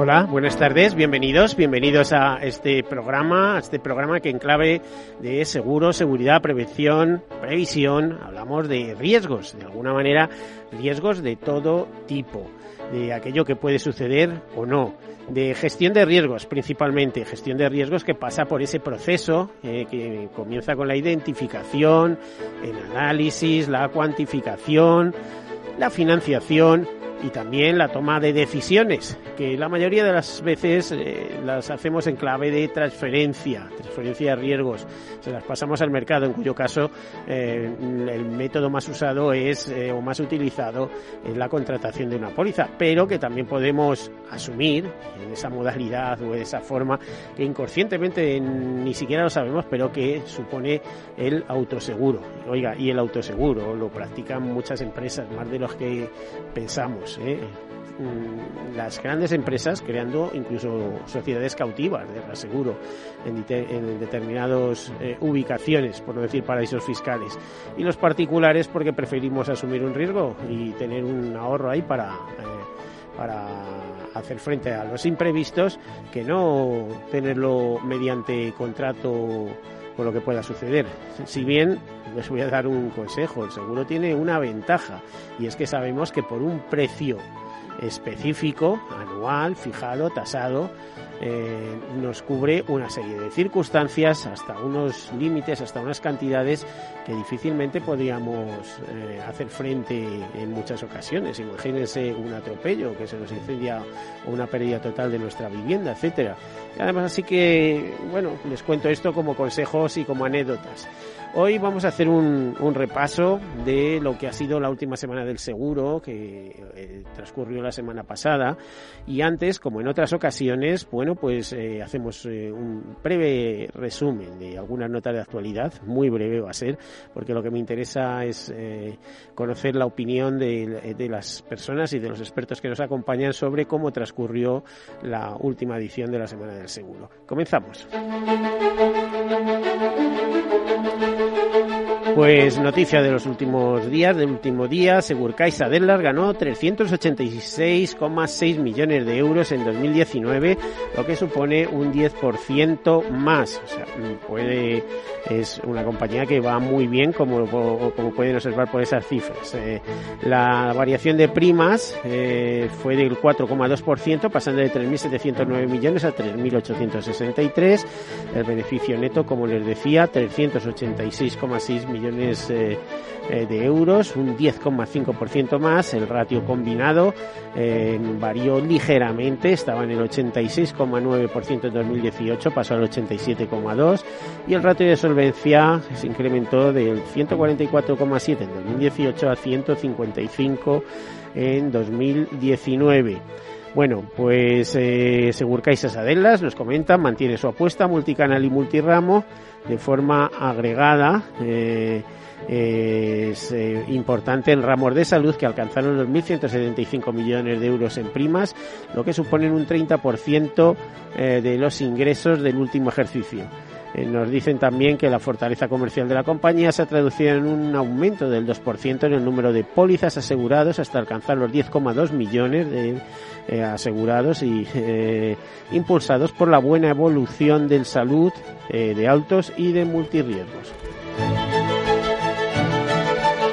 Hola, buenas tardes, bienvenidos, bienvenidos a este programa, a este programa que en clave de seguro, seguridad, prevención, previsión, hablamos de riesgos, de alguna manera riesgos de todo tipo, de aquello que puede suceder o no, de gestión de riesgos principalmente, gestión de riesgos que pasa por ese proceso eh, que comienza con la identificación, el análisis, la cuantificación, la financiación y también la toma de decisiones, que la mayoría de las veces eh, las hacemos en clave de transferencia, transferencia de riesgos. Se las pasamos al mercado, en cuyo caso eh, el método más usado es eh, o más utilizado es la contratación de una póliza, pero que también podemos asumir en esa modalidad o de esa forma que inconscientemente ni siquiera lo sabemos, pero que supone el autoseguro. Oiga, y el autoseguro lo practican muchas empresas, más de los que pensamos. ¿Eh? Mm, las grandes empresas creando incluso sociedades cautivas de reaseguro en, en determinadas eh, ubicaciones, por no decir paraísos fiscales, y los particulares porque preferimos asumir un riesgo y tener un ahorro ahí para, eh, para hacer frente a los imprevistos que no tenerlo mediante contrato por lo que pueda suceder. Si bien les voy a dar un consejo, el seguro tiene una ventaja y es que sabemos que por un precio específico, anual, fijado, tasado, eh, nos cubre una serie de circunstancias, hasta unos límites, hasta unas cantidades que difícilmente podríamos eh, hacer frente en muchas ocasiones. Imagínense un atropello que se nos incendia o una pérdida total de nuestra vivienda, etcétera. Además, así que, bueno, les cuento esto como consejos y como anécdotas. Hoy vamos a hacer un, repaso de lo que ha sido la última semana del seguro, que eh, transcurrió la semana pasada. Y antes, como en otras ocasiones, bueno, pues eh, hacemos eh, un breve resumen de algunas notas de actualidad, muy breve va a ser, porque lo que me interesa es conocer la opinión de, de las personas y de los expertos que nos acompañan sobre cómo transcurrió la última edición de la Semana del Seguro. Comenzamos. thank you. Pues noticia de los últimos días, del último día, Segurcaixa Dellar ganó 386,6 millones de euros en 2019, lo que supone un 10% más. O sea, puede, es una compañía que va muy bien, como, como pueden observar por esas cifras. Eh, la variación de primas eh, fue del 4,2%, pasando de 3.709 millones a 3.863. El beneficio neto, como les decía, 386,6 millones eh, eh, de euros, un 10,5% más. El ratio combinado varió ligeramente, estaba en el 86,9% en 2018, pasó al 87,2% y el ratio de solvencia se incrementó del 144,7 en 2018 a 155 en 2019. Bueno, pues eh, Segurcaisas Adelas nos comenta, mantiene su apuesta multicanal y multiramo de forma agregada. Eh, es eh, importante en ramos de salud que alcanzaron los 1.175 millones de euros en primas, lo que supone un 30% eh, de los ingresos del último ejercicio. Nos dicen también que la fortaleza comercial de la compañía se ha traducido en un aumento del 2% en el número de pólizas asegurados hasta alcanzar los 10,2 millones de eh, asegurados y eh, impulsados por la buena evolución del salud de autos y de multirriesgos.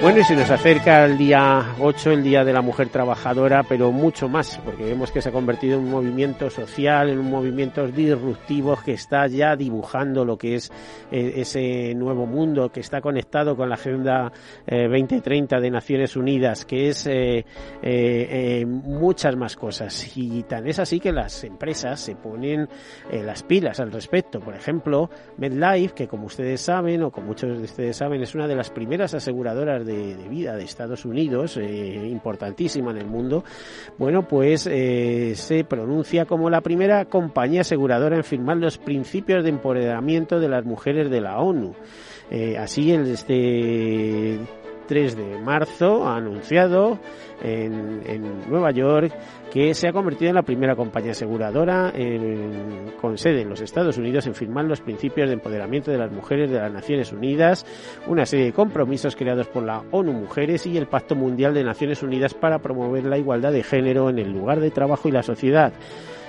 Bueno, y se nos acerca el día 8, el Día de la Mujer Trabajadora, pero mucho más, porque vemos que se ha convertido en un movimiento social, en un movimiento disruptivo que está ya dibujando lo que es eh, ese nuevo mundo, que está conectado con la Agenda 2030 eh, de Naciones Unidas, que es eh, muchas más cosas. Y tan es así que las empresas se ponen las pilas al respecto. Por ejemplo, MedLife, que como ustedes saben, o como muchos de ustedes saben, es una de las primeras aseguradoras de de, vida de Estados Unidos, eh, importantísima en el mundo, bueno, pues eh, se pronuncia como la primera compañía aseguradora en firmar los principios de empoderamiento de las mujeres de la ONU. Eh, así, el, este 3 de marzo ha anunciado en, en, Nueva York que se ha convertido en la primera compañía aseguradora con sede en los Estados Unidos en firmar los principios de empoderamiento de las mujeres de las Naciones Unidas, una serie de compromisos creados por la ONU Mujeres y el Pacto Mundial de Naciones Unidas para promover la igualdad de género en el lugar de trabajo y la sociedad.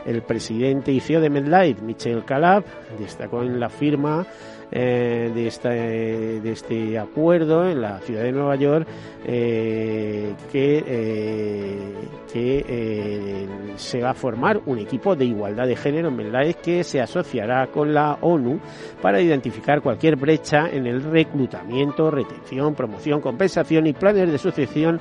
El presidente y CEO de MedLife, Michel Calab, destacó en la firma eh, de, esta, de este acuerdo en la ciudad de Nueva York eh, que, eh, que se va a formar un equipo de igualdad de género en MedLife que se asociará con la ONU para identificar cualquier brecha en el reclutamiento, retención, promoción, compensación y planes de sucesión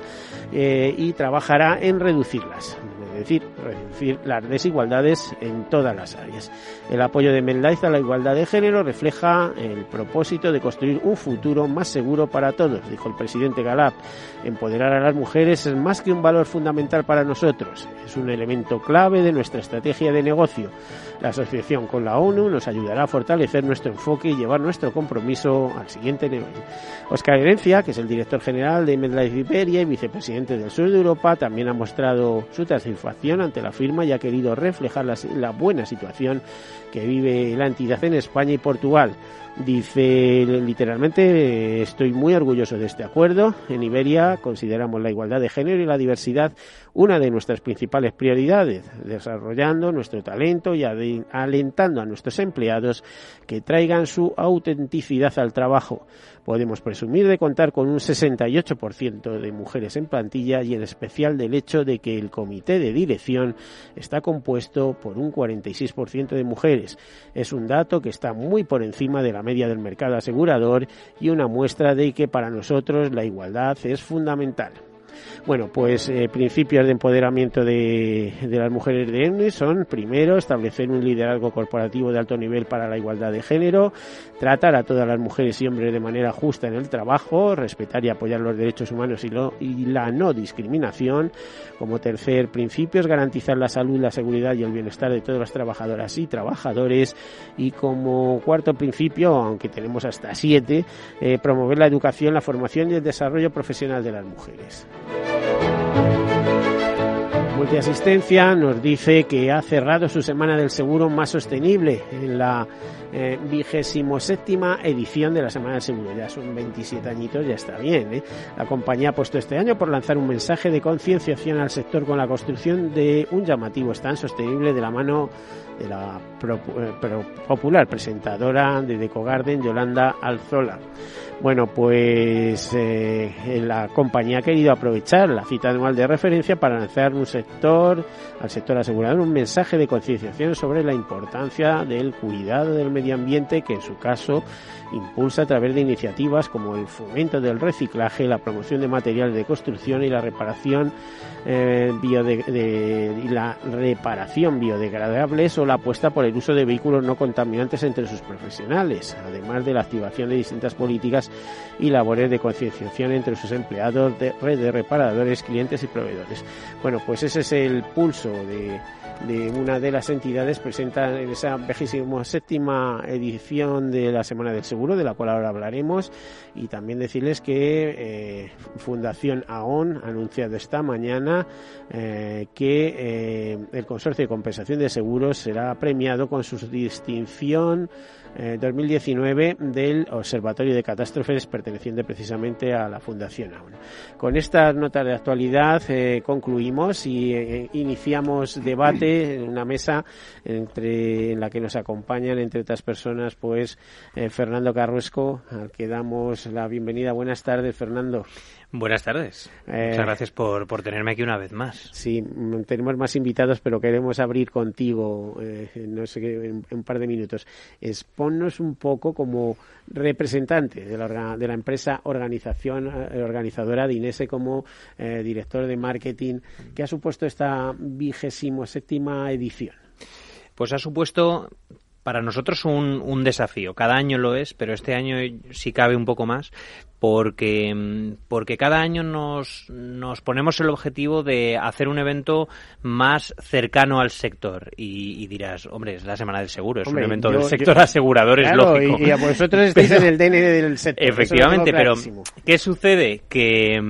y trabajará en reducirlas decir, reducir las desigualdades en todas las áreas. El apoyo de MedLife a la igualdad de género refleja el propósito de construir un futuro más seguro para todos, dijo el presidente Galap. Empoderar a las mujeres es más que un valor fundamental para nosotros, es un elemento clave de nuestra estrategia de negocio. La asociación con la ONU nos ayudará a fortalecer nuestro enfoque y llevar nuestro compromiso al siguiente nivel. Oscar Herencia, que es el director general de MedLife Iberia y vicepresidente del sur de Europa, también ha mostrado su satisfacción ante la firma y ha querido reflejar la buena situación que vive la entidad en España y Portugal. Dice literalmente, estoy muy orgulloso de este acuerdo. En Iberia consideramos la igualdad de género y la diversidad una de nuestras principales prioridades, desarrollando nuestro talento y alentando a nuestros empleados que traigan su autenticidad al trabajo. Podemos presumir de contar con un 68% de mujeres en plantilla y en especial del hecho de que el comité de dirección está compuesto por un 46% de mujeres. Es un dato que está muy por encima de la media del mercado asegurador y una muestra de que para nosotros la igualdad es fundamental. Bueno, pues eh, principios de empoderamiento de, las mujeres de ENUI son, primero, establecer un liderazgo corporativo de alto nivel para la igualdad de género, tratar a todas las mujeres y hombres de manera justa en el trabajo, respetar y apoyar los derechos humanos y, y la no discriminación. Como tercer principio es garantizar la salud, la seguridad y el bienestar de todas las trabajadoras y trabajadores. Y como cuarto principio, aunque tenemos hasta siete, eh, promover la educación, la formación y el desarrollo profesional de las mujeres. Multiasistencia nos dice que ha cerrado su semana del seguro más sostenible en la eh, vigésimo séptima edición de la Semana del Seguro. Ya son 27 añitos, ya está bien. ¿eh? La compañía ha puesto este año por lanzar un mensaje de concienciación al sector con la construcción de un llamativo stand sostenible de la mano de la eh, popular presentadora de Decogarden, Yolanda Alzola. Bueno, pues eh, la compañía ha querido aprovechar la cita anual de referencia para lanzar un sector, al sector asegurador, un mensaje de concienciación sobre la importancia del cuidado del medio ambiente, que en su caso impulsa a través de iniciativas como el fomento del reciclaje, la promoción de materiales de construcción y la reparación eh, y la reparación biodegradables o la apuesta por el uso de vehículos no contaminantes entre sus profesionales, además de la activación de distintas políticas y labores de concienciación entre sus empleados, de red de reparadores, clientes y proveedores. Bueno, pues ese es el pulso de de una de las entidades presenta en esa vejísima séptima edición de la Semana del Seguro, de la cual ahora hablaremos, y también decirles que eh, Fundación AON ha anunciado esta mañana eh, que eh, el Consorcio de Compensación de Seguros será premiado con su distinción 2019 eh, del Observatorio de Catástrofes perteneciente precisamente a la Fundación AUN. Con estas notas de actualidad eh, concluimos y eh, iniciamos debate en una mesa entre, en la que nos acompañan, entre otras personas, pues Fernando Carruesco, al que damos la bienvenida. Buenas tardes, Fernando. Buenas tardes. Eh, Muchas gracias por, por, tenerme aquí una vez más. Sí, tenemos más invitados, pero queremos abrir contigo, eh, no sé qué, en, un par de minutos. Exponnos un poco como representante de la, de la empresa organización eh, organizadora de Inese como director de marketing. ¿Qué ha supuesto esta vigésimo séptima edición? Pues ha supuesto para nosotros un, un desafío. Cada año lo es, pero este año sí cabe un poco más porque, porque cada año nos, nos ponemos el objetivo de hacer un evento más cercano al sector. Y, dirás, hombre, es la Semana del Seguro, es un evento del sector asegurador, es lógico. Y, a vosotros estáis en el DN del sector. Efectivamente, pero ¿qué sucede? Que,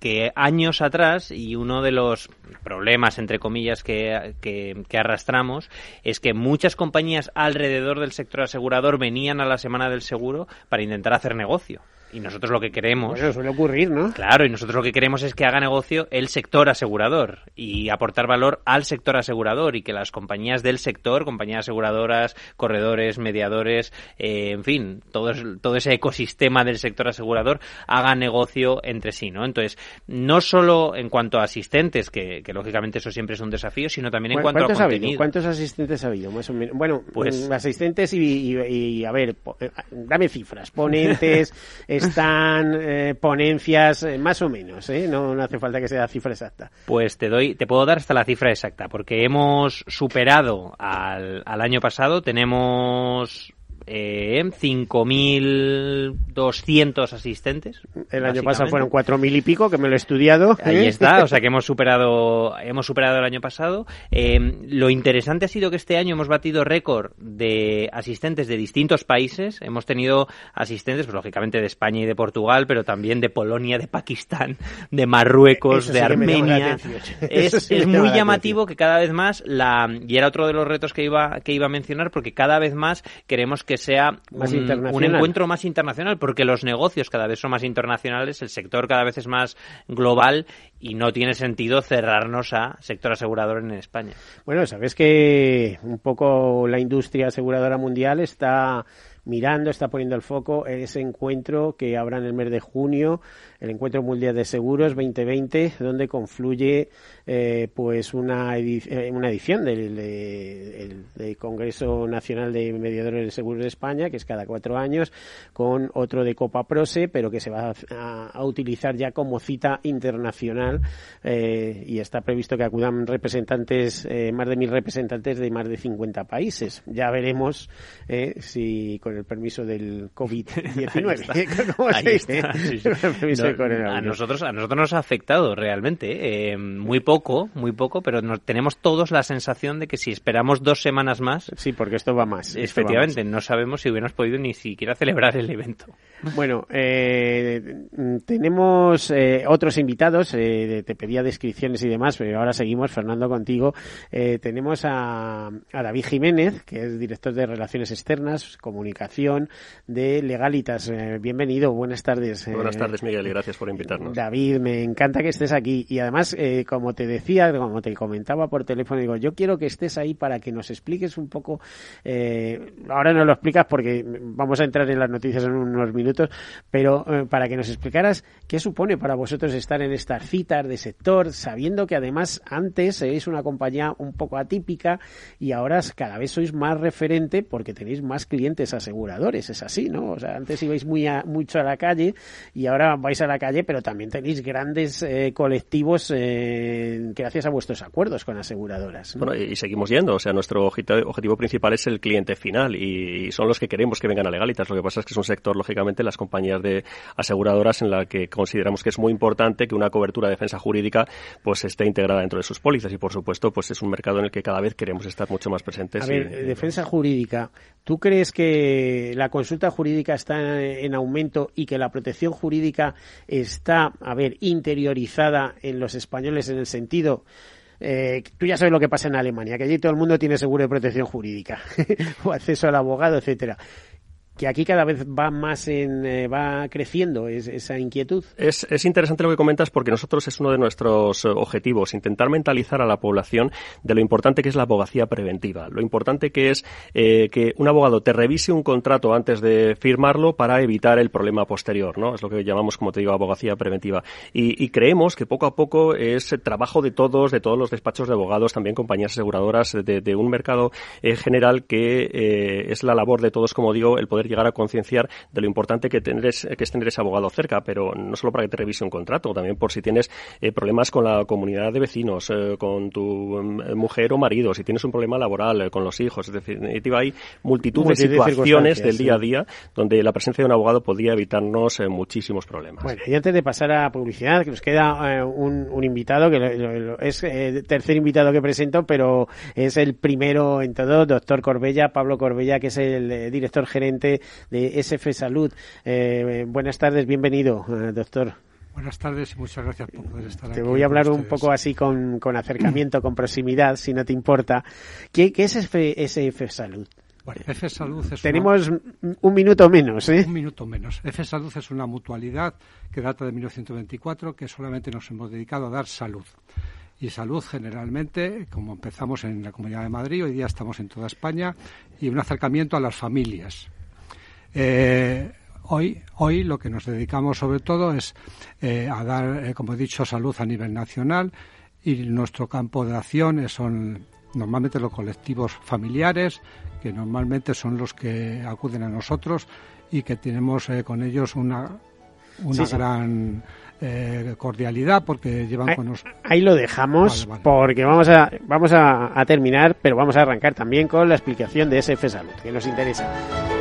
que años atrás, y uno de los problemas, entre comillas, que, arrastramos, es que muchas compañías alrededor del sector asegurador venían a la Semana del Seguro para intentar hacer negocio. Y nosotros lo que queremos. Bueno, suele ocurrir, ¿no? Claro, y nosotros lo que queremos es que haga negocio el sector asegurador y aportar valor al sector asegurador y que las compañías del sector, compañías aseguradoras, corredores, mediadores, eh, en fin, todo, todo ese ecosistema del sector asegurador haga negocio entre sí, ¿no? Entonces, no solo en cuanto a asistentes, que, lógicamente eso siempre es un desafío, sino también en cuanto a contenido. ¿Cuántos asistentes ha habido? Más o menos. Bueno, pues mm, asistentes y, a ver, eh, dame cifras, ponentes. están eh, ponencias, eh, más o menos, ¿eh? No, no, hace falta que sea cifra exacta. Pues te doy, te puedo dar hasta la cifra exacta, porque hemos superado al, al año pasado, tenemos eh, 5.200 asistentes. El año pasado fueron 4.000 y pico, que me lo he estudiado. Ahí está, o sea que hemos superado, hemos superado el año pasado. Eh, lo interesante ha sido que este año hemos batido récord de asistentes de distintos países. Hemos tenido asistentes, pues lógicamente de España y de Portugal, pero también de Polonia, de Pakistán, de Marruecos, de Armenia. Es, es muy llamativo que cada vez más la, y era otro de los retos que iba, que iba a mencionar, porque cada vez más queremos que sea un, encuentro más internacional, porque los negocios cada vez son más internacionales, el sector cada vez es más global y no tiene sentido cerrarnos a sector asegurador en España. Bueno, sabes que un poco la industria aseguradora mundial está mirando, está poniendo el foco ese encuentro que habrá en el mes de junio el Encuentro Mundial de Seguros 2020, donde confluye eh, pues una, eh, una edición del, Congreso Nacional de Mediadores de Seguros de España, que es cada cuatro años, con otro de Copa Prose, pero que se va a, utilizar ya como cita internacional eh, y está previsto que acudan representantes, más de mil representantes de más de 50 países. Ya veremos si con el permiso del COVID-19 a nosotros a nosotros nos ha afectado realmente, eh, muy poco, muy poco, pero tenemos todos la sensación de que si esperamos dos semanas más, sí, porque esto va más. Efectivamente, no sabemos si hubiéramos podido ni siquiera celebrar el evento. Bueno, eh, tenemos eh, otros invitados, te pedía descripciones y demás, pero ahora seguimos, Fernando, contigo. tenemos a, a David Jiménez, que es director de Relaciones Externas, Comunicación de Legalitas. bienvenido, buenas tardes. Buenas tardes, Miguel gracias por invitarnos. David, me encanta que estés aquí. Y además, eh, como te decía, como te comentaba por teléfono, digo, yo quiero que estés ahí para que nos expliques un poco. Eh, ahora no lo explicas porque vamos a entrar en las noticias en unos minutos, pero eh, para que nos explicaras qué supone para vosotros estar en estas citas de sector, sabiendo que además antes seréis una compañía un poco atípica y ahora cada vez sois más referente porque tenéis más clientes aseguradores. Es así, ¿no? O sea, antes ibais muy mucho a la calle y ahora vais a la calle, pero también tenéis grandes eh, colectivos eh, gracias a vuestros acuerdos con aseguradoras. Bueno, y seguimos yendo. O sea, nuestro objetivo, principal es el cliente final y son los que queremos que vengan a Legalitas. Lo que pasa es que es un sector, lógicamente, las compañías de aseguradoras en la que consideramos que es muy importante que una cobertura de defensa jurídica pues esté integrada dentro de sus pólizas y, por supuesto, pues es un mercado en el que cada vez queremos estar mucho más presentes. A ver, defensa jurídica. ¿Tú crees que la consulta jurídica está en aumento y que la protección jurídica está, a ver, interiorizada en los españoles en el sentido eh, tú ya sabes lo que pasa en Alemania, que allí todo el mundo tiene seguro de protección jurídica o acceso al abogado, etcétera que aquí cada vez va más en, eh, va creciendo esa inquietud. Es, es, interesante lo que comentas porque nosotros es uno de nuestros eh, objetivos, intentar mentalizar a la población de lo importante que es la abogacía preventiva, lo importante que es eh, que un abogado te revise un contrato antes de firmarlo para evitar el problema posterior, ¿no? Es lo que llamamos, como te digo, abogacía preventiva. Y, y creemos que poco a poco es trabajo de todos, de todos los despachos de abogados, también compañías aseguradoras, de, de un mercado general que es la labor de todos, como digo, el poder llegar a concienciar de lo importante que, tener es, que es tener ese abogado cerca, pero no solo para que te revise un contrato, también por si tienes eh, problemas con la comunidad de vecinos, eh, con tu mm, mujer o marido, si tienes un problema laboral eh, con los hijos. Es definitiva hay multitud de situaciones del día a día donde la presencia de un abogado podría evitarnos muchísimos problemas. Bueno, y antes de pasar a publicidad, que nos queda un, invitado, que es el tercer invitado que presento, pero es el primero en todo, doctor Corbella, Pablo Corbella, que es el director gerente de SF Salud. buenas tardes, bienvenido, doctor. Buenas tardes y muchas gracias por poder estar aquí. Te voy a hablar un poco así con, acercamiento, con proximidad, si no te importa. ¿Qué, es SF Salud? Bueno, F Salud es Tenemos un minuto menos, ¿eh? Un minuto menos. F Salud es una mutualidad que data de 1924 que solamente nos hemos dedicado a dar salud. Y salud generalmente, como empezamos en la Comunidad de Madrid, hoy día estamos en toda España, y un acercamiento a las familias. Eh, Hoy, hoy lo que nos dedicamos sobre todo es eh, a dar, eh, como he dicho, salud a nivel nacional y nuestro campo de acción son normalmente los colectivos familiares, que normalmente son los que acuden a nosotros y que tenemos eh, con ellos una, una gran cordialidad porque llevan con nosotros. Ahí lo dejamos porque vamos a vamos a, a, terminar, pero vamos a arrancar también con la explicación de SF Salud, que nos interesa.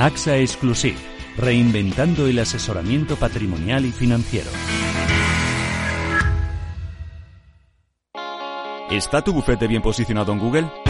AXA Exclusive, reinventando el asesoramiento patrimonial y financiero. ¿Está tu bufete bien posicionado en Google?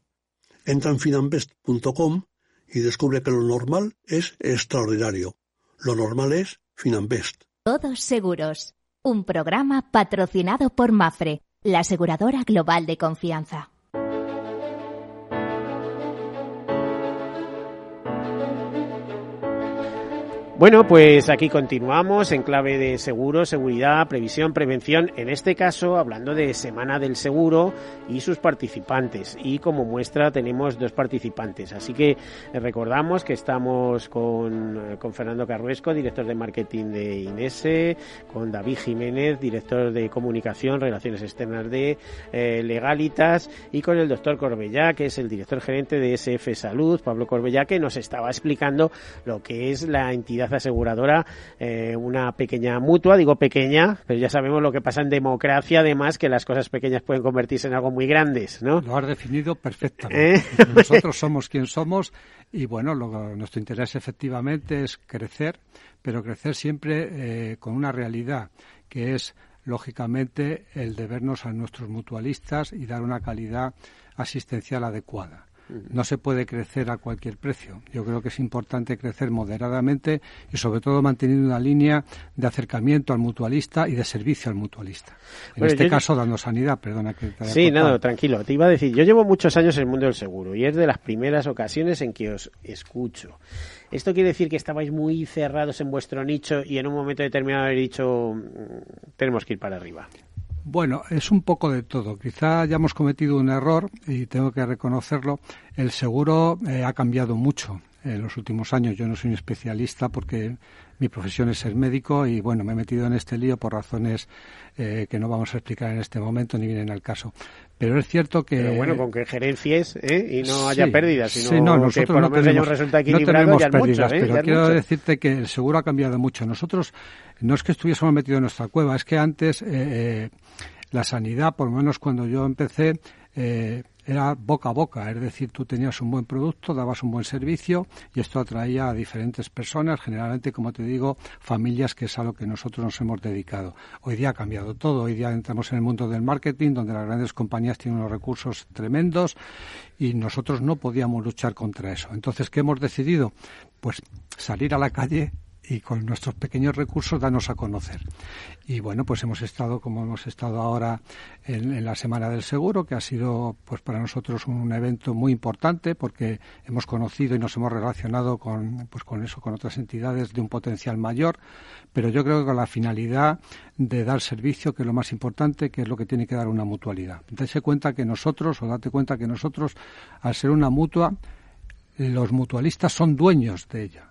Entra en finambest.com y descubre que lo normal es extraordinario. Lo normal es Finambest. Todos seguros. Un programa patrocinado por Mafre, la aseguradora global de confianza. Bueno, pues aquí continuamos en clave de seguro, seguridad, previsión, prevención, en este caso hablando de Semana del Seguro y sus participantes. Y como muestra tenemos dos participantes. Así que eh, recordamos que estamos con, eh, con Fernando Carruesco, director de marketing de Inese, con David Jiménez, director de comunicación, relaciones externas de eh, Legalitas, y con el doctor Corbellá, que es el director gerente de SF Salud, Pablo Corbellá, que nos estaba explicando lo que es la entidad entidad aseguradora, eh, una pequeña mutua, digo pequeña, pero ya sabemos lo que pasa en democracia, además que las cosas pequeñas pueden convertirse en algo muy grandes, ¿no? Lo has definido perfectamente. ¿Eh? Nosotros somos quien somos y bueno, nuestro interés efectivamente es crecer, pero crecer siempre eh, con una realidad que es lógicamente el debernos a nuestros mutualistas y dar una calidad asistencial adecuada. No se puede crecer a cualquier precio. Yo creo que es importante crecer moderadamente y sobre todo manteniendo una línea de acercamiento al mutualista y de servicio al mutualista. En este caso dando sanidad, perdona que te Sí, nada, tranquilo. Te iba a decir, yo llevo muchos años en el mundo del seguro y es de las primeras ocasiones en que os escucho. ¿Esto quiere decir que estabais muy cerrados en vuestro nicho y en un momento determinado habéis dicho mm, tenemos que ir para arriba? Bueno, es un poco de todo. Quizá hayamos cometido un error y tengo que reconocerlo. El seguro eh, ha cambiado mucho en los últimos años. Yo no soy un especialista porque mi profesión es ser médico y bueno, me he metido en este lío por razones eh, que no vamos a explicar en este momento ni vienen al caso. Pero es cierto que... Pero bueno, con que gerencies ¿eh? y no haya pérdidas, sino sí, no, nosotros que por no lo menos resulta equilibrado, no tenemos pérdidas, ¿eh? pero quiero decirte que el seguro ha cambiado mucho. Nosotros no es que estuviésemos metidos en nuestra cueva, es que antes eh, la sanidad, por lo menos cuando yo empecé, eh, era boca a boca, es decir, tú tenías un buen producto, dabas un buen servicio y esto atraía a diferentes personas, generalmente, como te digo, familias, que es a lo que nosotros nos hemos dedicado. Hoy día ha cambiado todo, hoy día entramos en el mundo del marketing, donde las grandes compañías tienen unos recursos tremendos y nosotros no podíamos luchar contra eso. Entonces, ¿qué hemos decidido? Pues salir a la calle y con nuestros pequeños recursos darnos a conocer. Y bueno, pues hemos estado como hemos estado ahora en, la Semana del Seguro, que ha sido pues para nosotros un evento muy importante porque hemos conocido y nos hemos relacionado con pues con eso, con otras entidades de un potencial mayor, pero yo creo que con la finalidad de dar servicio, que es lo más importante, que es lo que tiene que dar una mutualidad. Date cuenta que nosotros, o date cuenta que nosotros, al ser una mutua, los mutualistas son dueños de ella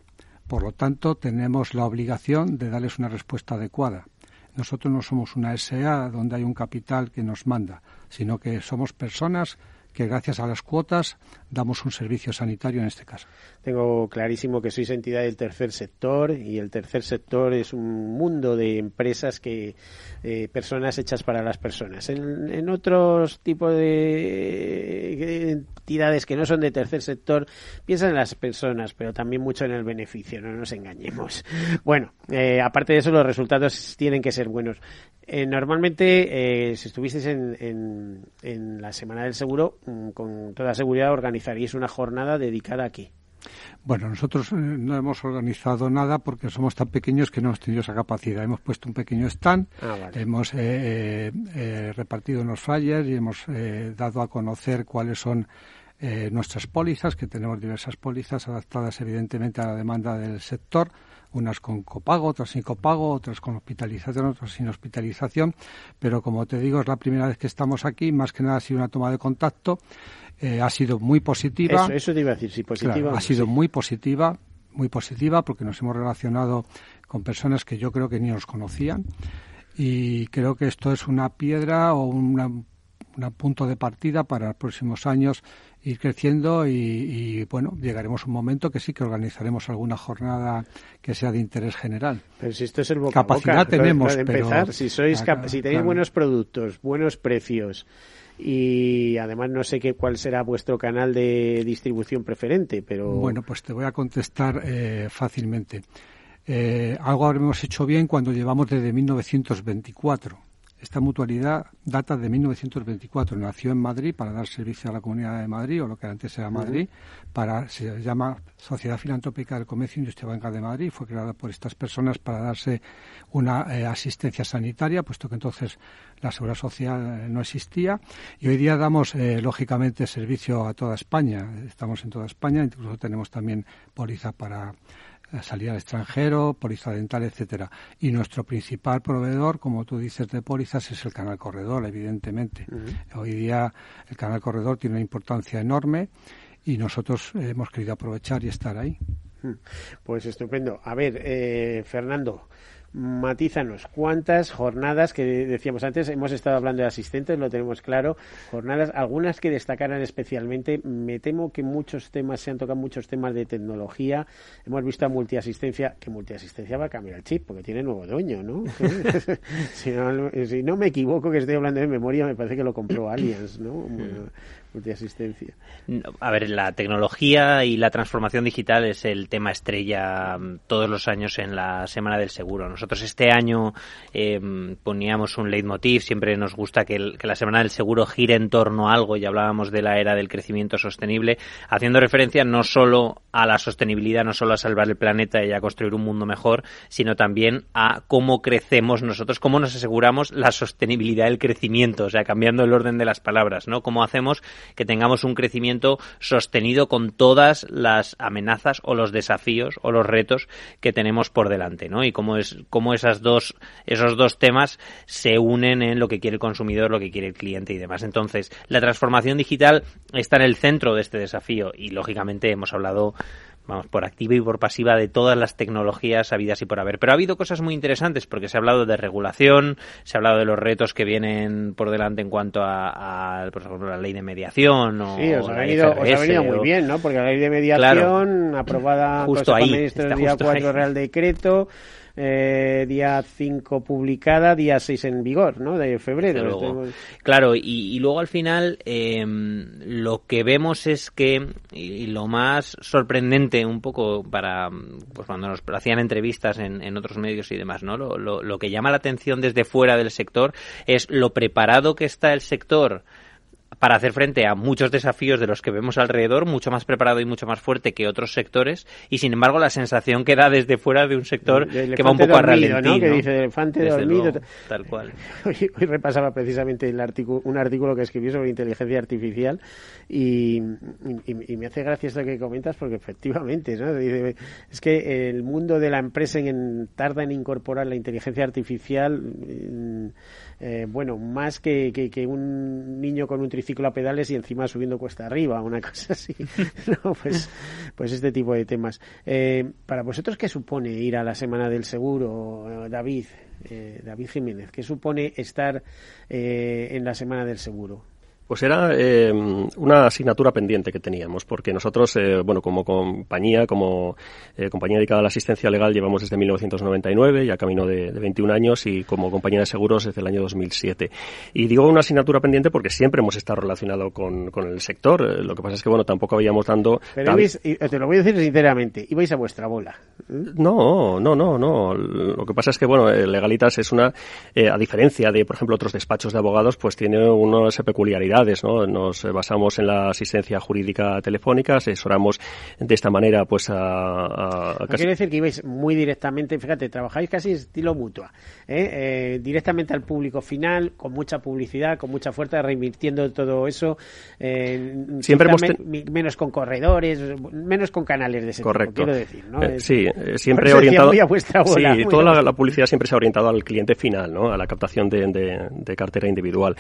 por lo tanto, tenemos la obligación de darles una respuesta adecuada. Nosotros no somos una SA donde hay un capital que nos manda, sino que somos personas que gracias a las cuotas damos un servicio sanitario en este caso. Tengo clarísimo que sois entidad del tercer sector y el tercer sector es un mundo de empresas que eh, personas hechas para las personas. En, otros tipos de entidades que no son de tercer sector piensan en las personas, pero también mucho en el beneficio, no nos engañemos. Bueno, eh, aparte de eso los resultados tienen que ser buenos. Eh, normalmente, si estuvieseis en, en la Semana del Seguro, con toda seguridad organizaríais una jornada dedicada aquí. Bueno, nosotros eh, no hemos organizado nada porque somos tan pequeños que no hemos tenido esa capacidad. Hemos puesto un pequeño stand, ah, hemos eh, eh, repartido unos flyers y hemos dado a conocer cuáles son nuestras pólizas, que tenemos diversas pólizas adaptadas evidentemente a la demanda del sector unas con copago, otras sin copago, otras con hospitalización, otras sin hospitalización, pero como te digo, es la primera vez que estamos aquí, más que nada ha sido una toma de contacto, eh, ha sido muy positiva. Eso, te iba a decir, sí, positiva. ha sido muy positiva, muy positiva, porque nos hemos relacionado con personas que yo creo que ni nos conocían, y creo que esto es una piedra o un punto de partida para los próximos años ir creciendo y, bueno, llegaremos a un momento que sí que organizaremos alguna jornada que sea de interés general. Pero si esto es el boca Capacidad tenemos, empezar, si sois si tenéis buenos productos, buenos precios y además no sé qué cuál será vuestro canal de distribución preferente, pero bueno, pues te voy a contestar eh, fácilmente. Eh, algo habremos hecho bien cuando llevamos desde 1924 esta mutualidad data de 1924. Nació en Madrid para dar servicio a la Comunidad de Madrid, o lo que antes era Madrid, para se llama Sociedad Filantrópica del Comercio Industrial Banca de Madrid. Fue creada por estas personas para darse una eh, asistencia sanitaria, puesto que entonces la seguridad social eh, no existía. Y hoy día damos, eh, lógicamente, servicio a toda España. Estamos en toda España, incluso tenemos también póliza para salida al extranjero, póliza dental, etcétera. Y nuestro principal proveedor, como tú dices, de pólizas es el canal corredor, evidentemente. Hoy día el canal corredor tiene una importancia enorme y nosotros hemos querido aprovechar y estar ahí. Pues estupendo. A ver, eh, Fernando, matízanos cuántas jornadas que decíamos antes, hemos estado hablando de asistentes, lo tenemos claro, jornadas, algunas que destacaran especialmente, me temo que muchos temas, se han tocado muchos temas de tecnología, hemos visto a multiasistencia, que multiasistencia va a cambiar el chip porque tiene nuevo dueño, ¿no? si, no si no me equivoco que estoy hablando de memoria, me parece que lo compró Allianz, ¿no? Multiasistencia. A ver, la tecnología y la transformación digital es el tema estrella mm, todos los años en la Semana del Seguro. Nosotros este año em, poníamos un leitmotiv, siempre nos gusta que, la Semana del Seguro gire en torno a algo y hablábamos de la era del crecimiento sostenible, haciendo referencia no solo a la sostenibilidad, no solo a salvar el planeta y a construir un mundo mejor, sino también a cómo crecemos nosotros, cómo nos aseguramos la sostenibilidad del crecimiento, o sea, cambiando el orden de las palabras, ¿no? Cómo hacemos que tengamos un crecimiento sostenido con todas las amenazas o los desafíos o los retos que tenemos por delante, ¿no? Y cómo es cómo esas dos esos dos temas se unen en lo que quiere el consumidor, lo que quiere el cliente y demás. Entonces, la transformación digital está en el centro de este desafío y lógicamente hemos hablado vamos, por activa y por pasiva de todas las tecnologías habidas y por haber. Pero ha habido cosas muy interesantes porque se ha hablado de regulación, se ha hablado de los retos que vienen por delante en cuanto a, por ejemplo, la ley de mediación o Sí, os ha, venido, os ha venido, muy bien, ¿no? Porque la ley de mediación aprobada justo ahí, el día 4 Real Decreto eh, día 5 publicada, día 6 en vigor, ¿no? De febrero. Claro, y, luego al final em, lo que vemos es que, y, lo más sorprendente un poco para, pues cuando nos hacían entrevistas en, en otros medios y demás, ¿no? Lo, lo, lo que llama la atención desde fuera del sector es lo preparado que está el sector para hacer frente a muchos desafíos de los que vemos alrededor, mucho más preparado y mucho más fuerte que otros sectores, y sin embargo la sensación que da desde fuera de un sector que va un poco a ralentí. ¿no? Que dice elefante dormido. tal cual. Hoy, repasaba precisamente el artículo, un artículo que escribí sobre inteligencia artificial y, me hace gracia esto que comentas porque efectivamente ¿no? es que el mundo de la empresa en, tarda en incorporar la inteligencia artificial. Eh, bueno, más que, que, un niño con un triciclo a pedales y encima subiendo cuesta arriba, una cosa así. no, pues, pues este tipo de temas. Eh, para vosotros, ¿qué supone ir a la Semana del Seguro, David? Eh, David Jiménez, ¿qué supone estar en la Semana del Seguro? Pues era eh, una asignatura pendiente que teníamos, porque nosotros, eh, bueno, como compañía, como eh, compañía dedicada a la asistencia legal, llevamos desde 1999, ya camino de, de, 21 años, y como compañía de seguros desde el año 2007. Y digo una asignatura pendiente porque siempre hemos estado relacionado con, con el sector. lo que pasa es que, bueno, tampoco habíamos dando... Pero te lo voy a decir sinceramente, ibais a vuestra bola. No, no, no, no. Lo que pasa es que, bueno, Legalitas es una, a diferencia de, por ejemplo, otros despachos de abogados, pues tiene unas Nos basamos en la asistencia jurídica telefónica, asesoramos de esta manera pues a... a Quiere decir que ibais muy directamente, fíjate, trabajáis casi estilo mutua, ¿eh? Eh, directamente al público final, con mucha publicidad, con mucha fuerza, reinvirtiendo todo eso, eh, siempre hemos menos con corredores, menos con canales de ese Correcto. quiero decir, ¿no? sí, siempre orientado... a vuestra bola, sí, toda la, publicidad siempre se ha orientado al cliente final, ¿no? A la captación de, de, de cartera individual,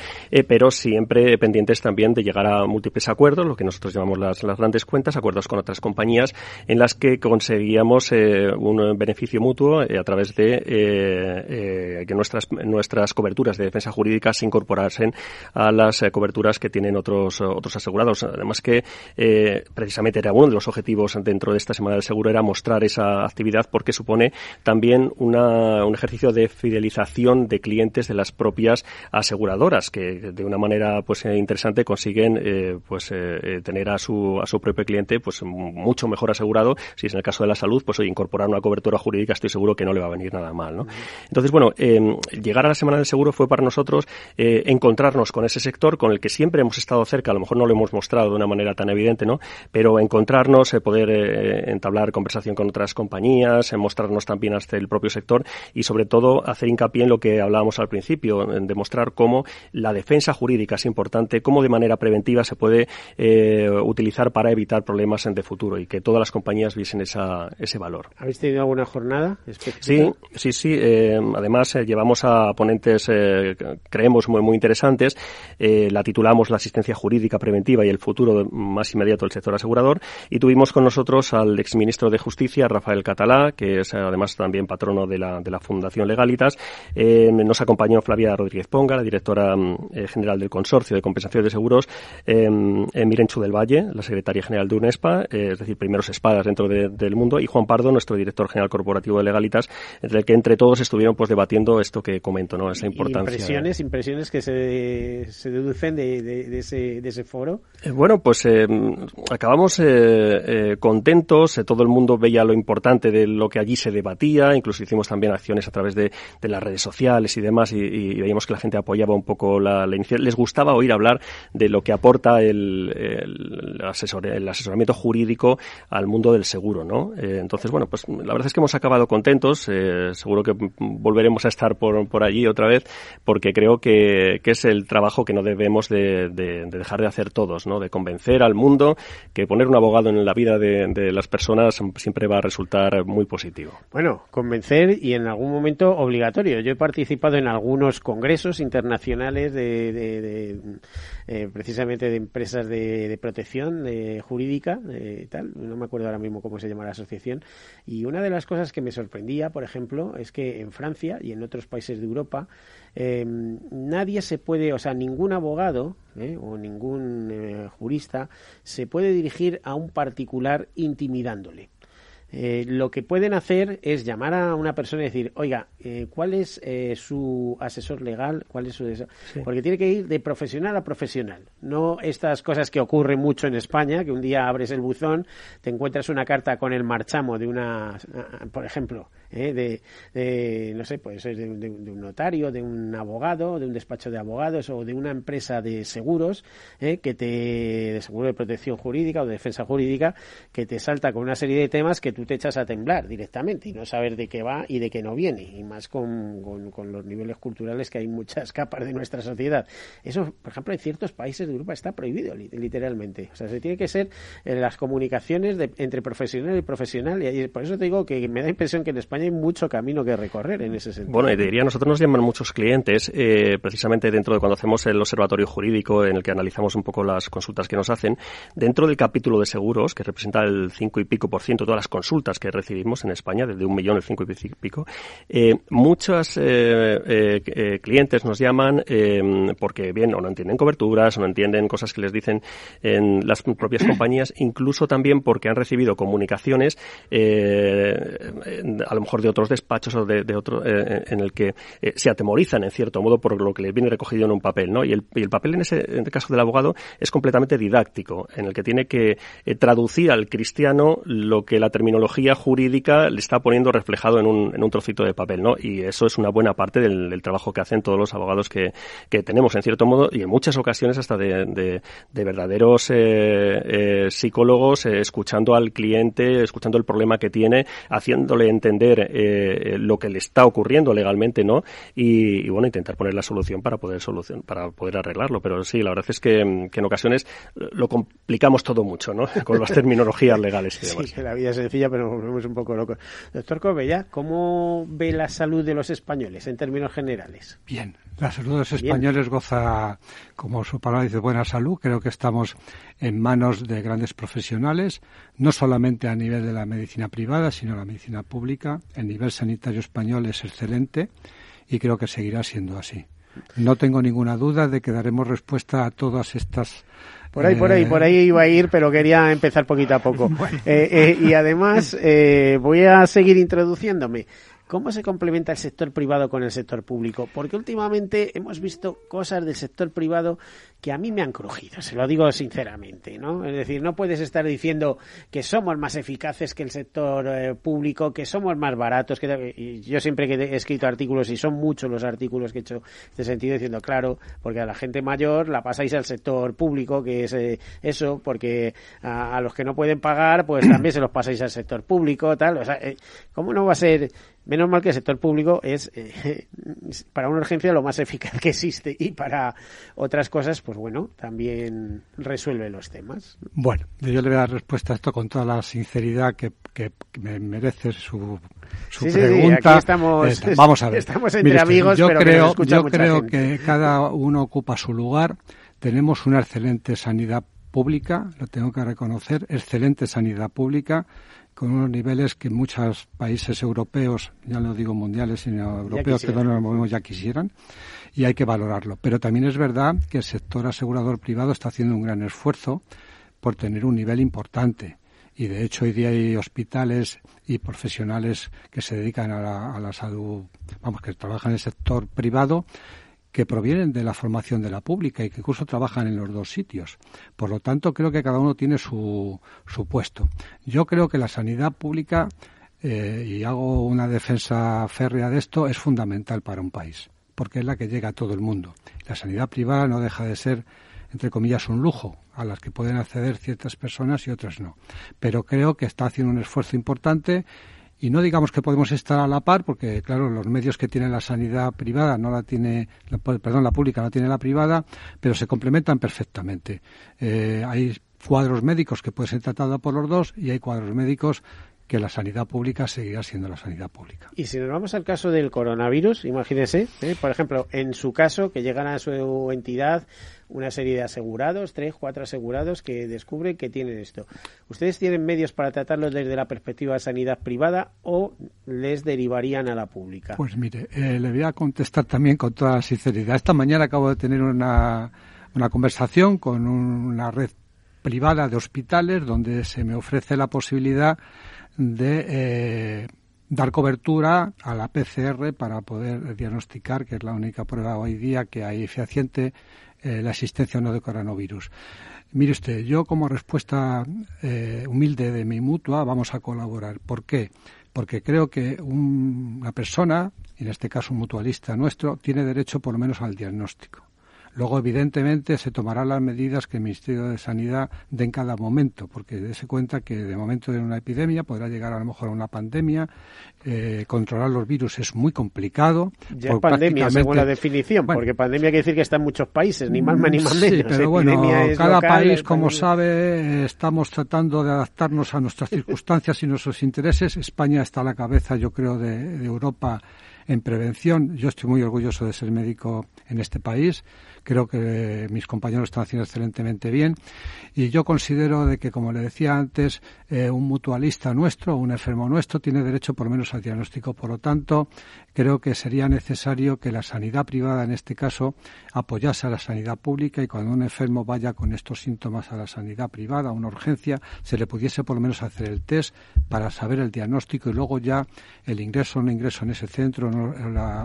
pero siempre también de llegar a múltiples acuerdos, lo que nosotros llamamos las, las grandes cuentas, acuerdos con otras compañías, en las que conseguíamos eh, un beneficio mutuo eh, a través de eh, que nuestras, nuestras coberturas de defensa jurídica se incorporasen a las coberturas que tienen otros, otros asegurados. Además que precisamente era uno de los objetivos dentro de esta Semana del Seguro era mostrar esa actividad porque supone también una, un ejercicio de fidelización de clientes de las propias aseguradoras que de una manera pues interesante consiguen eh, pues eh, eh, tener a su a su propio cliente pues mucho mejor asegurado. Si es en el caso de la salud pues incorporar una cobertura jurídica estoy seguro que no le va a venir nada mal ¿no? entonces bueno em, llegar a la semana del seguro fue para nosotros encontrarnos con ese sector con el que siempre hemos estado cerca. A lo mejor no lo hemos mostrado de una manera tan evidente no pero encontrarnos poder entablar conversación con otras compañías mostrarnos también hasta el propio sector y sobre todo hacer hincapié en lo que hablábamos al principio en demostrar cómo la defensa jurídica es importante importante cómo de manera preventiva se puede eh, utilizar para evitar problemas en de futuro y que todas las compañías viesen esa, ese valor. ¿Habéis tenido alguna jornada específica? Sí, sí, sí. Eh, además, eh, llevamos a ponentes, eh, creemos, muy, muy interesantes. la titulamos La asistencia jurídica preventiva y el futuro más inmediato del sector asegurador. Y tuvimos con nosotros al exministro de Justicia, Rafael Catalá, que es además también patrono de la, de la Fundación Legalitas. nos acompañó Flavia Rodríguez Ponga, la directora general del Consorcio de Compensación de Seguros. Mirenchu del Valle, la secretaria general de UNESPA, es decir, primeros espadas dentro del mundo. Y Juan Pardo, nuestro director general corporativo de Legalitas, entre el que entre todos estuvieron pues debatiendo esto que comento, ¿no? Esa importancia. Impresiones, impresiones que se, se deducen de, de, ese, de ese foro. Eh, bueno, pues eh, acabamos eh, contentos, todo el mundo veía lo importante de lo que allí se debatía, incluso hicimos también acciones a través de, las redes sociales y demás, y, veíamos que la gente apoyaba un poco la, iniciativa. Les gustaba oír hablar de lo que aporta el, el, el asesoramiento jurídico al mundo del seguro, ¿no? entonces, bueno, pues la verdad es que hemos acabado contentos, seguro que volveremos a estar por, por allí otra vez, porque creo que, que es el trabajo que no debemos de, de, dejar de hacer todos, ¿no? De convencer al mundo que poner un abogado en la vida de, de las personas siempre va a resultar muy positivo. Bueno, convencer y en algún momento obligatorio. Yo he participado en algunos congresos internacionales de, de eh, precisamente de empresas de, de protección de jurídica, de tal, no me acuerdo ahora mismo cómo se llama la asociación, y una de las cosas que me sorprendía, por ejemplo, es que en Francia y en otros países de Europa eh, nadie se puede, o sea, ningún abogado eh, o ningún jurista se puede dirigir a un particular intimidándole. Eh, lo que pueden hacer es llamar a una persona y decir, oiga, eh, ¿cuál es eh, su asesor legal? ¿Cuál es su Porque tiene que ir de profesional a profesional. No estas cosas que ocurren mucho en España, que un día abres el buzón, te encuentras una carta con el marchamo de una, por ejemplo, de, de, no sé, puede ser de, un notario, de un abogado, de un despacho de abogados o de una empresa de seguros, que te, de seguro de protección jurídica o de defensa jurídica, que te salta con una serie de temas que tú te echas a temblar directamente y no saber de qué va y de qué no viene, y más con, con, los niveles culturales que hay muchas capas de nuestra sociedad. Eso, por ejemplo, en ciertos países de Europa está prohibido, literalmente. O sea, se tiene que ser en las comunicaciones entre profesional y profesional, y por eso te digo que me da impresión que en España hay mucho camino que recorrer en ese sentido. Bueno, y diría, nosotros nos llaman muchos clientes, eh, precisamente dentro de cuando hacemos el observatorio jurídico en el que analizamos un poco las consultas que nos hacen, dentro del capítulo de seguros, que representa el 5 y pico por ciento de todas las consultas, consultas que recibimos en España, desde un millón el cinco y pico, eh, muchos eh, eh, clientes nos llaman porque bien o no entienden coberturas o no entienden cosas que les dicen en las propias compañías, incluso también porque han recibido comunicaciones a lo mejor de otros despachos o de, otro en el que se atemorizan en cierto modo por lo que les viene recogido en un papel, ¿no? Y el, y el papel en ese caso del abogado es completamente didáctico, en el que tiene que traducir al cristiano lo que la terminología jurídica le está poniendo reflejado en un, en un trocito de papel, ¿no? Y eso es una buena parte del, trabajo que hacen todos los abogados que, que, tenemos, en cierto modo, y en muchas ocasiones hasta de, de, verdaderos eh, eh, psicólogos, eh, escuchando al cliente, escuchando el problema que tiene, haciéndole entender lo que le está ocurriendo legalmente, ¿no? Y, bueno, intentar poner la solución para poder solución, para poder arreglarlo. Pero sí, la verdad es que, que en ocasiones lo complicamos todo mucho, ¿no? Con las terminologías legales y demás. Sí, que la vida es sencilla, pero nos volvemos un poco locos. Doctor Covella, ¿cómo ve la salud de los españoles en términos generales? Bien, la salud de los españoles goza, como su palabra dice, buena salud. Creo que estamos en manos de grandes profesionales, no solamente a nivel de la medicina privada, sino la medicina pública. El nivel sanitario español es excelente y creo que seguirá siendo así. No tengo ninguna duda de que daremos respuesta a todas estas por ahí, por ahí, por ahí iba a ir, pero quería empezar poquito a poco. Eh, eh, y además eh, voy a seguir introduciéndome. ¿Cómo se complementa el sector privado con el sector público? Porque últimamente hemos visto cosas del sector privado que a mí me han crujido, se lo digo sinceramente, ¿no? Es decir, no puedes estar diciendo que somos más eficaces que el sector eh, público, que somos más baratos, que yo siempre que he escrito artículos y son muchos los artículos que he hecho en este sentido diciendo, claro, porque a la gente mayor la pasáis al sector público, que es eh, eso, porque a, los que no pueden pagar, pues también se los pasáis al sector público, tal, o sea, eh, ¿cómo no va a ser Menos mal que el sector público es eh, para una urgencia lo más eficaz que existe y para otras cosas, pues bueno, también resuelve los temas. Bueno, yo le voy a dar respuesta a esto con toda la sinceridad que, que me merece su, su pregunta. estamos, vamos a ver. Estamos entre amigos, yo pero creo, que yo creo que cada uno ocupa su lugar. Tenemos una excelente sanidad pública, lo tengo que reconocer, excelente sanidad pública con unos niveles que muchos países europeos, ya no digo mundiales, sino europeos que no nos movemos ya quisieran, y hay que valorarlo. Pero también es verdad que el sector asegurador privado está haciendo un gran esfuerzo por tener un nivel importante. Y de hecho hoy día hay hospitales y profesionales que se dedican a la, a la salud, vamos, que trabajan en el sector privado que provienen de la formación de la pública y que incluso trabajan en los dos sitios. Por lo tanto, creo que cada uno tiene su, su puesto. Yo creo que la sanidad pública, eh, y hago una defensa férrea de esto, es fundamental para un país, porque es la que llega a todo el mundo. La sanidad privada no deja de ser, entre comillas, un lujo a las que pueden acceder ciertas personas y otras no. Pero creo que está haciendo un esfuerzo importante y no digamos que podemos estar a la par porque claro los medios que tiene la sanidad privada no la tiene perdón la pública no tiene la privada pero se complementan perfectamente. Eh, hay cuadros médicos que pueden ser tratados por los dos y hay cuadros médicos que la sanidad pública seguirá siendo la sanidad pública. Y si nos vamos al caso del coronavirus, imagínese, ¿eh? por ejemplo, en su caso, que llegan a su entidad una serie de asegurados, tres, cuatro asegurados que descubren que tienen esto. ¿Ustedes tienen medios para tratarlo desde la perspectiva de sanidad privada o les derivarían a la pública? Pues mire, eh, le voy a contestar también con toda sinceridad. Esta mañana acabo de tener una, una conversación con una red privada de hospitales donde se me ofrece la posibilidad de eh, dar cobertura a la PCR para poder diagnosticar, que es la única prueba hoy día que hay fehaciente, eh, la existencia o no de coronavirus. Mire usted, yo como respuesta eh, humilde de mi mutua vamos a colaborar. ¿Por qué? Porque creo que una persona, en este caso un mutualista nuestro, tiene derecho por lo menos al diagnóstico. Luego, evidentemente, se tomarán las medidas que el Ministerio de Sanidad dé en cada momento, porque dése cuenta que de momento de una epidemia podrá llegar a lo mejor a una pandemia. Eh, controlar los virus es muy complicado. Ya es pandemia, según la definición, porque pandemia quiere decir que está en muchos países, ni más ni más menos. Sí, pero bueno, cada país, como sabe, estamos tratando de adaptarnos a nuestras circunstancias y nuestros intereses. España está a la cabeza, yo creo, de Europa en prevención. Yo estoy muy orgulloso de ser médico en este país. Creo que mis compañeros están haciendo excelentemente bien y yo considero de que, como le decía antes, eh, un mutualista nuestro, un enfermo nuestro, tiene derecho por lo menos al diagnóstico. Por lo tanto, creo que sería necesario que la sanidad privada, en este caso, apoyase a la sanidad pública y cuando un enfermo vaya con estos síntomas a la sanidad privada, a una urgencia, se le pudiese por lo menos hacer el test para saber el diagnóstico y luego ya el ingreso o no ingreso en ese centro.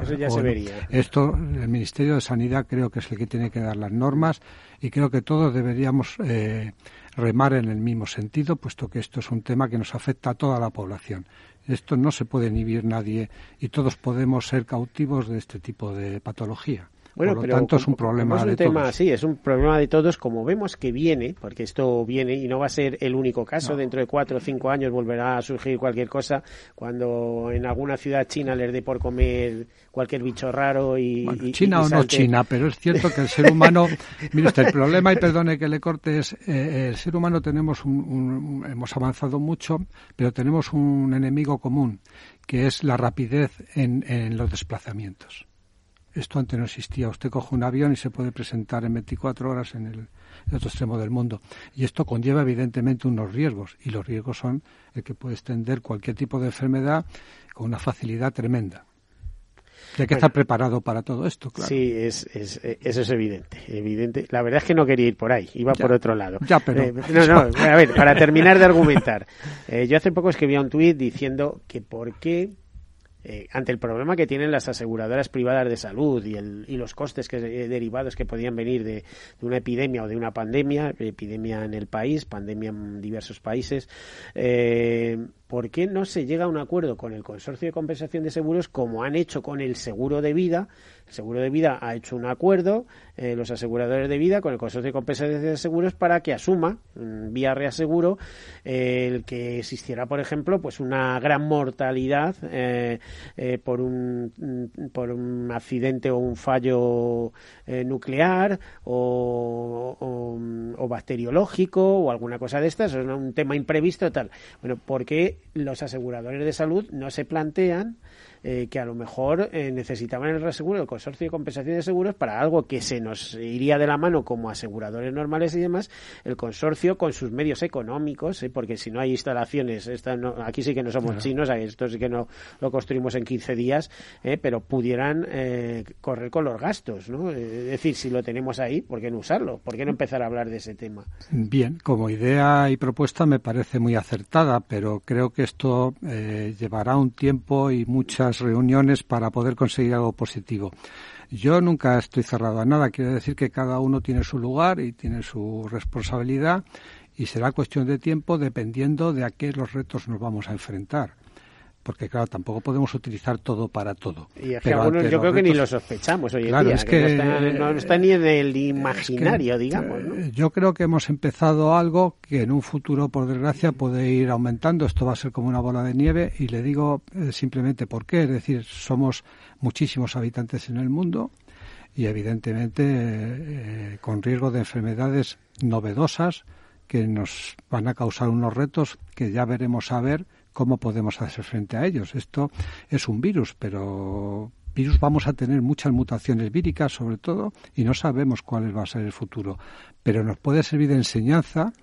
Eso ya se vería. Esto, el Ministerio de Sanidad creo que es el que tiene que dar las normas y creo que todos deberíamos eh, remar en el mismo sentido, puesto que esto es un tema que nos afecta a toda la población. Esto no se puede inhibir nadie y todos podemos ser cautivos de este tipo de patología. Bueno, Por lo pero tanto, es un problema es un tema, Sí, es un problema de todos. Como vemos que viene, porque esto viene y no va a ser el único caso, dentro de cuatro o cinco años volverá a surgir cualquier cosa cuando en alguna ciudad china les dé por comer cualquier bicho raro y. China o no China, pero es cierto que el ser humano. mire usted, el problema, y perdone que le corte, es eh, el ser humano tenemos un, hemos avanzado mucho, pero tenemos un enemigo común, que es la rapidez en los desplazamientos. Esto antes no existía. Usted coge un avión y se puede presentar en 24 horas en el, otro extremo del mundo. Y esto conlleva evidentemente unos riesgos. Y los riesgos son el que puede extender cualquier tipo de enfermedad con una facilidad tremenda. Y hay que estar preparado para todo esto, claro. Sí, es, es, eso es evidente, evidente. La verdad es que no quería ir por ahí, iba por otro lado. Ya, pero... Eh, no, no, a ver, para terminar de argumentar. Eh, yo hace poco escribí un tuit diciendo que por qué eh, ante el problema que tienen las aseguradoras privadas de salud y, el, y los costes que, eh, derivados que podían venir de, una epidemia o de una pandemia, epidemia en el país, pandemia en diversos países, eh, ¿por qué no se llega a un acuerdo con el Consorcio de Compensación de Seguros como han hecho con el seguro de vida El seguro de vida ha hecho un acuerdo, eh, los aseguradores de vida, con el consorcio de compensación de seguros para que asuma, mm, vía reaseguro, eh, el que existiera, por ejemplo, pues una gran mortalidad eh, por, un, mm, por un accidente o un fallo nuclear o, o, bacteriológico o alguna cosa de estas, es un tema imprevisto tal. Bueno, porque los aseguradores de salud no se plantean eh, que a lo mejor eh, necesitaban el reaseguro del consorcio de compensación de seguros para algo que se nos iría de la mano como aseguradores normales y demás, el consorcio con sus medios económicos, eh, porque si no hay instalaciones, esta aquí sí que no somos chinos, esto sí que no lo construimos en 15 días, pero pudieran correr con los gastos, ¿no? Es decir, si lo tenemos ahí, ¿por qué no usarlo? ¿Por qué no empezar a hablar de ese tema? Bien, como idea y propuesta me parece muy acertada, pero creo que esto llevará un tiempo y muchas reuniones para poder conseguir algo positivo. Yo nunca estoy cerrado a nada, quiero decir que cada uno tiene su lugar y tiene su responsabilidad y será cuestión de tiempo dependiendo de a qué los retos nos vamos a enfrentar porque claro, tampoco podemos utilizar todo para todo. Y es que algunos yo creo que ni lo sospechamos hoy en día, es que, no, está, ni en el imaginario, digamos. Eh, yo creo que hemos empezado algo que en un futuro, por desgracia, puede ir aumentando. Esto va a ser como una bola de nieve y le digo eh, simplemente por qué. Es decir, somos muchísimos habitantes en el mundo y evidentemente eh, con riesgo de enfermedades novedosas que nos van a causar unos retos que ya veremos a ver cómo podemos hacer frente a ellos. Esto es un virus, pero virus vamos a tener muchas mutaciones víricas sobre todo y no sabemos cuál va a ser el futuro, pero nos puede servir de enseñanza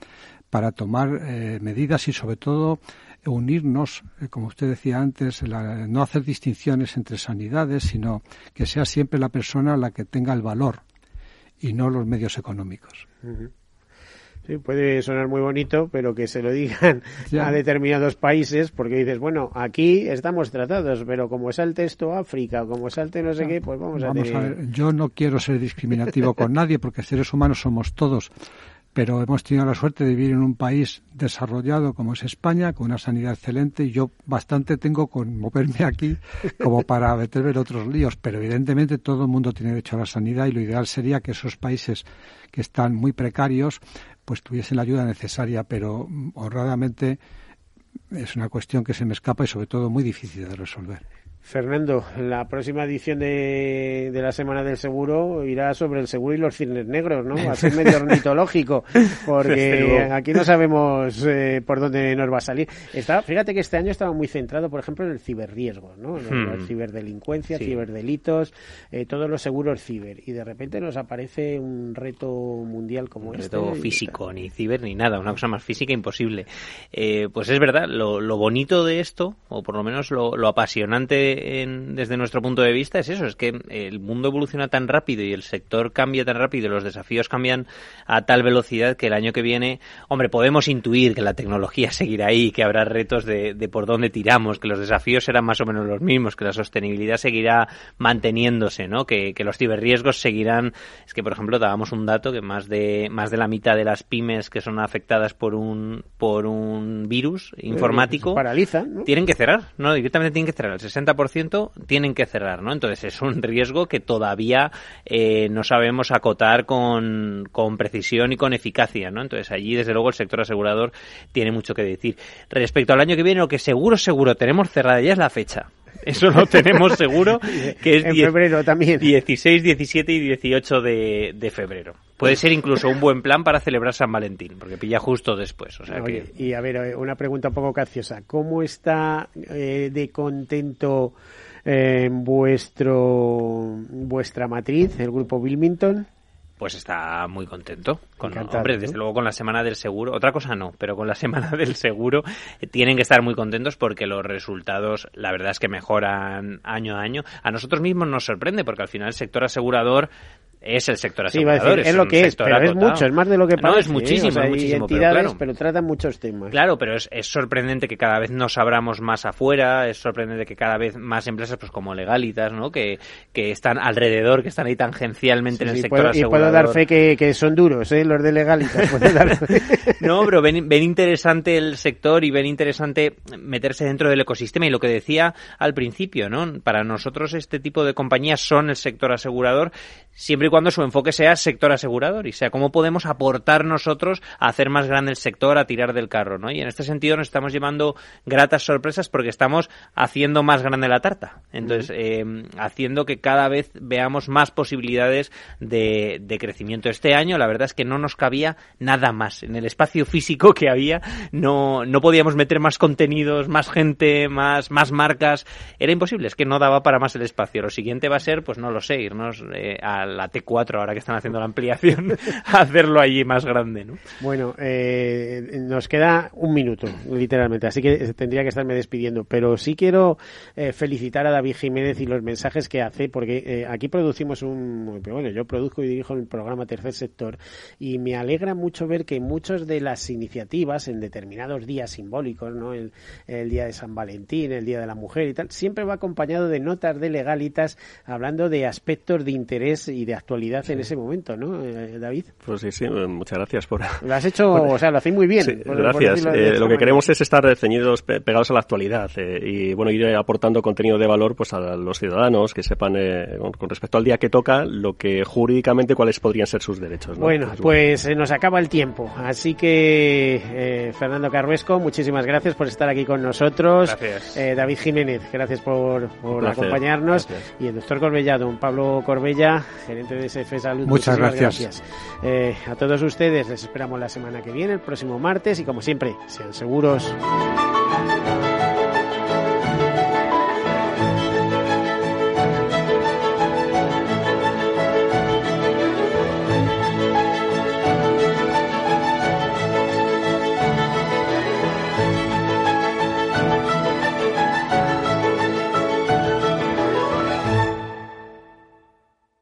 para tomar eh, medidas y sobre todo unirnos, eh, como usted decía antes, no hacer distinciones entre sanidades, sino que sea siempre la persona la que tenga el valor y no los medios económicos. Sí, puede sonar muy bonito, pero que se lo digan a determinados países, porque dices, bueno, aquí estamos tratados, pero como salte esto África, o como salte no sé qué, pues vamos, a, tener... a ver, yo no quiero ser discriminativo con nadie, porque seres humanos somos todos, pero hemos tenido la suerte de vivir en un país desarrollado como es España, con una sanidad excelente, y yo bastante tengo con moverme aquí como para meterme en otros líos, pero evidentemente todo el mundo tiene derecho a la sanidad y lo ideal sería que esos países que están muy precarios pues tuviesen la ayuda necesaria, pero honradamente es una cuestión que se me escapa y sobre todo muy difícil de resolver. Fernando, la próxima edición de, de, la Semana del Seguro irá sobre el seguro y los cines negros, ¿no? Va a ser medio ornitológico, porque aquí no sabemos eh, por dónde nos va a salir. Está, fíjate que este año estaba muy centrado, por ejemplo, en el ciberriesgo, ¿no? En la hmm. ciberdelincuencia, ciberdelitos, eh, todos los seguros ciber. Y de repente nos aparece un reto mundial como este. Un reto físico, ni ciber ni nada, una cosa más física imposible. Eh, pues es verdad, lo, lo, bonito de esto, o por lo menos lo, lo apasionante desde nuestro punto de vista es eso, es que el mundo evoluciona tan rápido y el sector cambia tan rápido los desafíos cambian a tal velocidad que el año que viene, hombre, podemos intuir que la tecnología seguirá ahí, que habrá retos de, por dónde tiramos, que los desafíos serán más o menos los mismos, que la sostenibilidad seguirá manteniéndose, ¿no? Que, los ciberriesgos seguirán. Es que, por ejemplo, dábamos un dato que más de más de la mitad de las pymes que son afectadas por un por un virus informático paralizan, tienen que cerrar, no directamente tienen que cerrar el 60% tienen que cerrar, ¿no? Entonces es un riesgo que todavía eh, no sabemos acotar con, con precisión y con eficacia, ¿no? Entonces allí, desde luego, el sector asegurador tiene mucho que decir. Respecto al año que viene, lo que seguro, seguro tenemos cerrada ya es la fecha. Eso lo tenemos seguro, que es en febrero también. 16, 17 y 18 de, de, febrero. Puede ser incluso un buen plan para celebrar San Valentín, porque pilla justo después. O sea que... Y a ver, eh, una pregunta un poco capciosa. ¿Cómo está eh, de contento eh, vuestro vuestra matriz, el grupo Wilmington? pues está muy contento. Con, hombre, desde luego con la semana del seguro, otra cosa no, pero con la semana del seguro eh, tienen que estar muy contentos porque los resultados, la verdad es que mejoran año a año. A nosotros mismos nos sorprende porque al final el sector asegurador es el sector Sí, asegurador. decir, es lo que es, pero es acotado. mucho, es más de lo que No, parece. es ¿eh? muchísimo, O sea, es muchísimo, pero claro. pero tratan muchos temas. Claro, pero es, es sorprendente que cada vez nos abramos más afuera, es sorprendente que cada vez más empresas, pues como Legalitas, ¿no? Que, que están alrededor, que están ahí tangencialmente en el Sí, sector puedo, y asegurador. puedo dar fe que, que son duros, ¿eh? los de legalitas. dar fe. No, pero ven, ven interesante el sector y ven interesante meterse dentro del ecosistema y lo que decía al principio, ¿no? Para nosotros este tipo de compañías son el sector asegurador siempre y cuando su enfoque sea sector asegurador y sea cómo podemos aportar nosotros a hacer más grande el sector, a tirar del carro, ¿no? Y en este sentido nos estamos llevando gratas sorpresas porque estamos haciendo más grande la tarta. Entonces, eh, haciendo que cada vez veamos más posibilidades de, de crecimiento. Este año, la verdad es que no nos cabía nada más. En el espacio físico que había, no, no podíamos meter más contenidos, más gente, más, más marcas. Era imposible, es que no daba para más el espacio. Lo siguiente va a ser, pues no lo sé, irnos eh, a la T4 ahora que están haciendo la ampliación, hacerlo allí más grande, ¿no? Bueno, eh, nos queda un minuto, literalmente, así que tendría que estarme despidiendo. Pero sí quiero eh, felicitar a David Jiménez y los mensajes que hace, porque eh, aquí producimos un. Bueno, yo produzco y dirijo el programa Tercer Sector, y me alegra mucho ver que muchas de las iniciativas en determinados días simbólicos, ¿no? El, el día de San Valentín, el día de la mujer y tal, siempre va acompañado de notas de legalitas hablando de aspectos de interés y de actualidad en ese momento, ¿no, eh, David? Pues sí, sí, eh, muchas gracias por... Lo has hecho, o sea, lo hacéis muy bien. Sí, por- por gracias. Eh, lo que queremos es estar ceñidos, pe- pegados a la actualidad eh, y bueno ir aportando contenido de valor pues a los ciudadanos que sepan eh, con, respecto al día que toca lo que jurídicamente cuáles podrían ser sus derechos. ¿no? Bueno, Pues, pues se nos acaba el tiempo. Así que, eh, Fernando Carruesco, muchísimas gracias por estar aquí con nosotros. Gracias. Eh, David Jiménez, gracias por, acompañarnos. Gracias. Y el doctor Corbella, don Pablo Corbella, gerente de SF Salud. Muchas gracias. Eh, a todos ustedes les esperamos la semana que viene, el próximo martes. Y como siempre, sean seguros.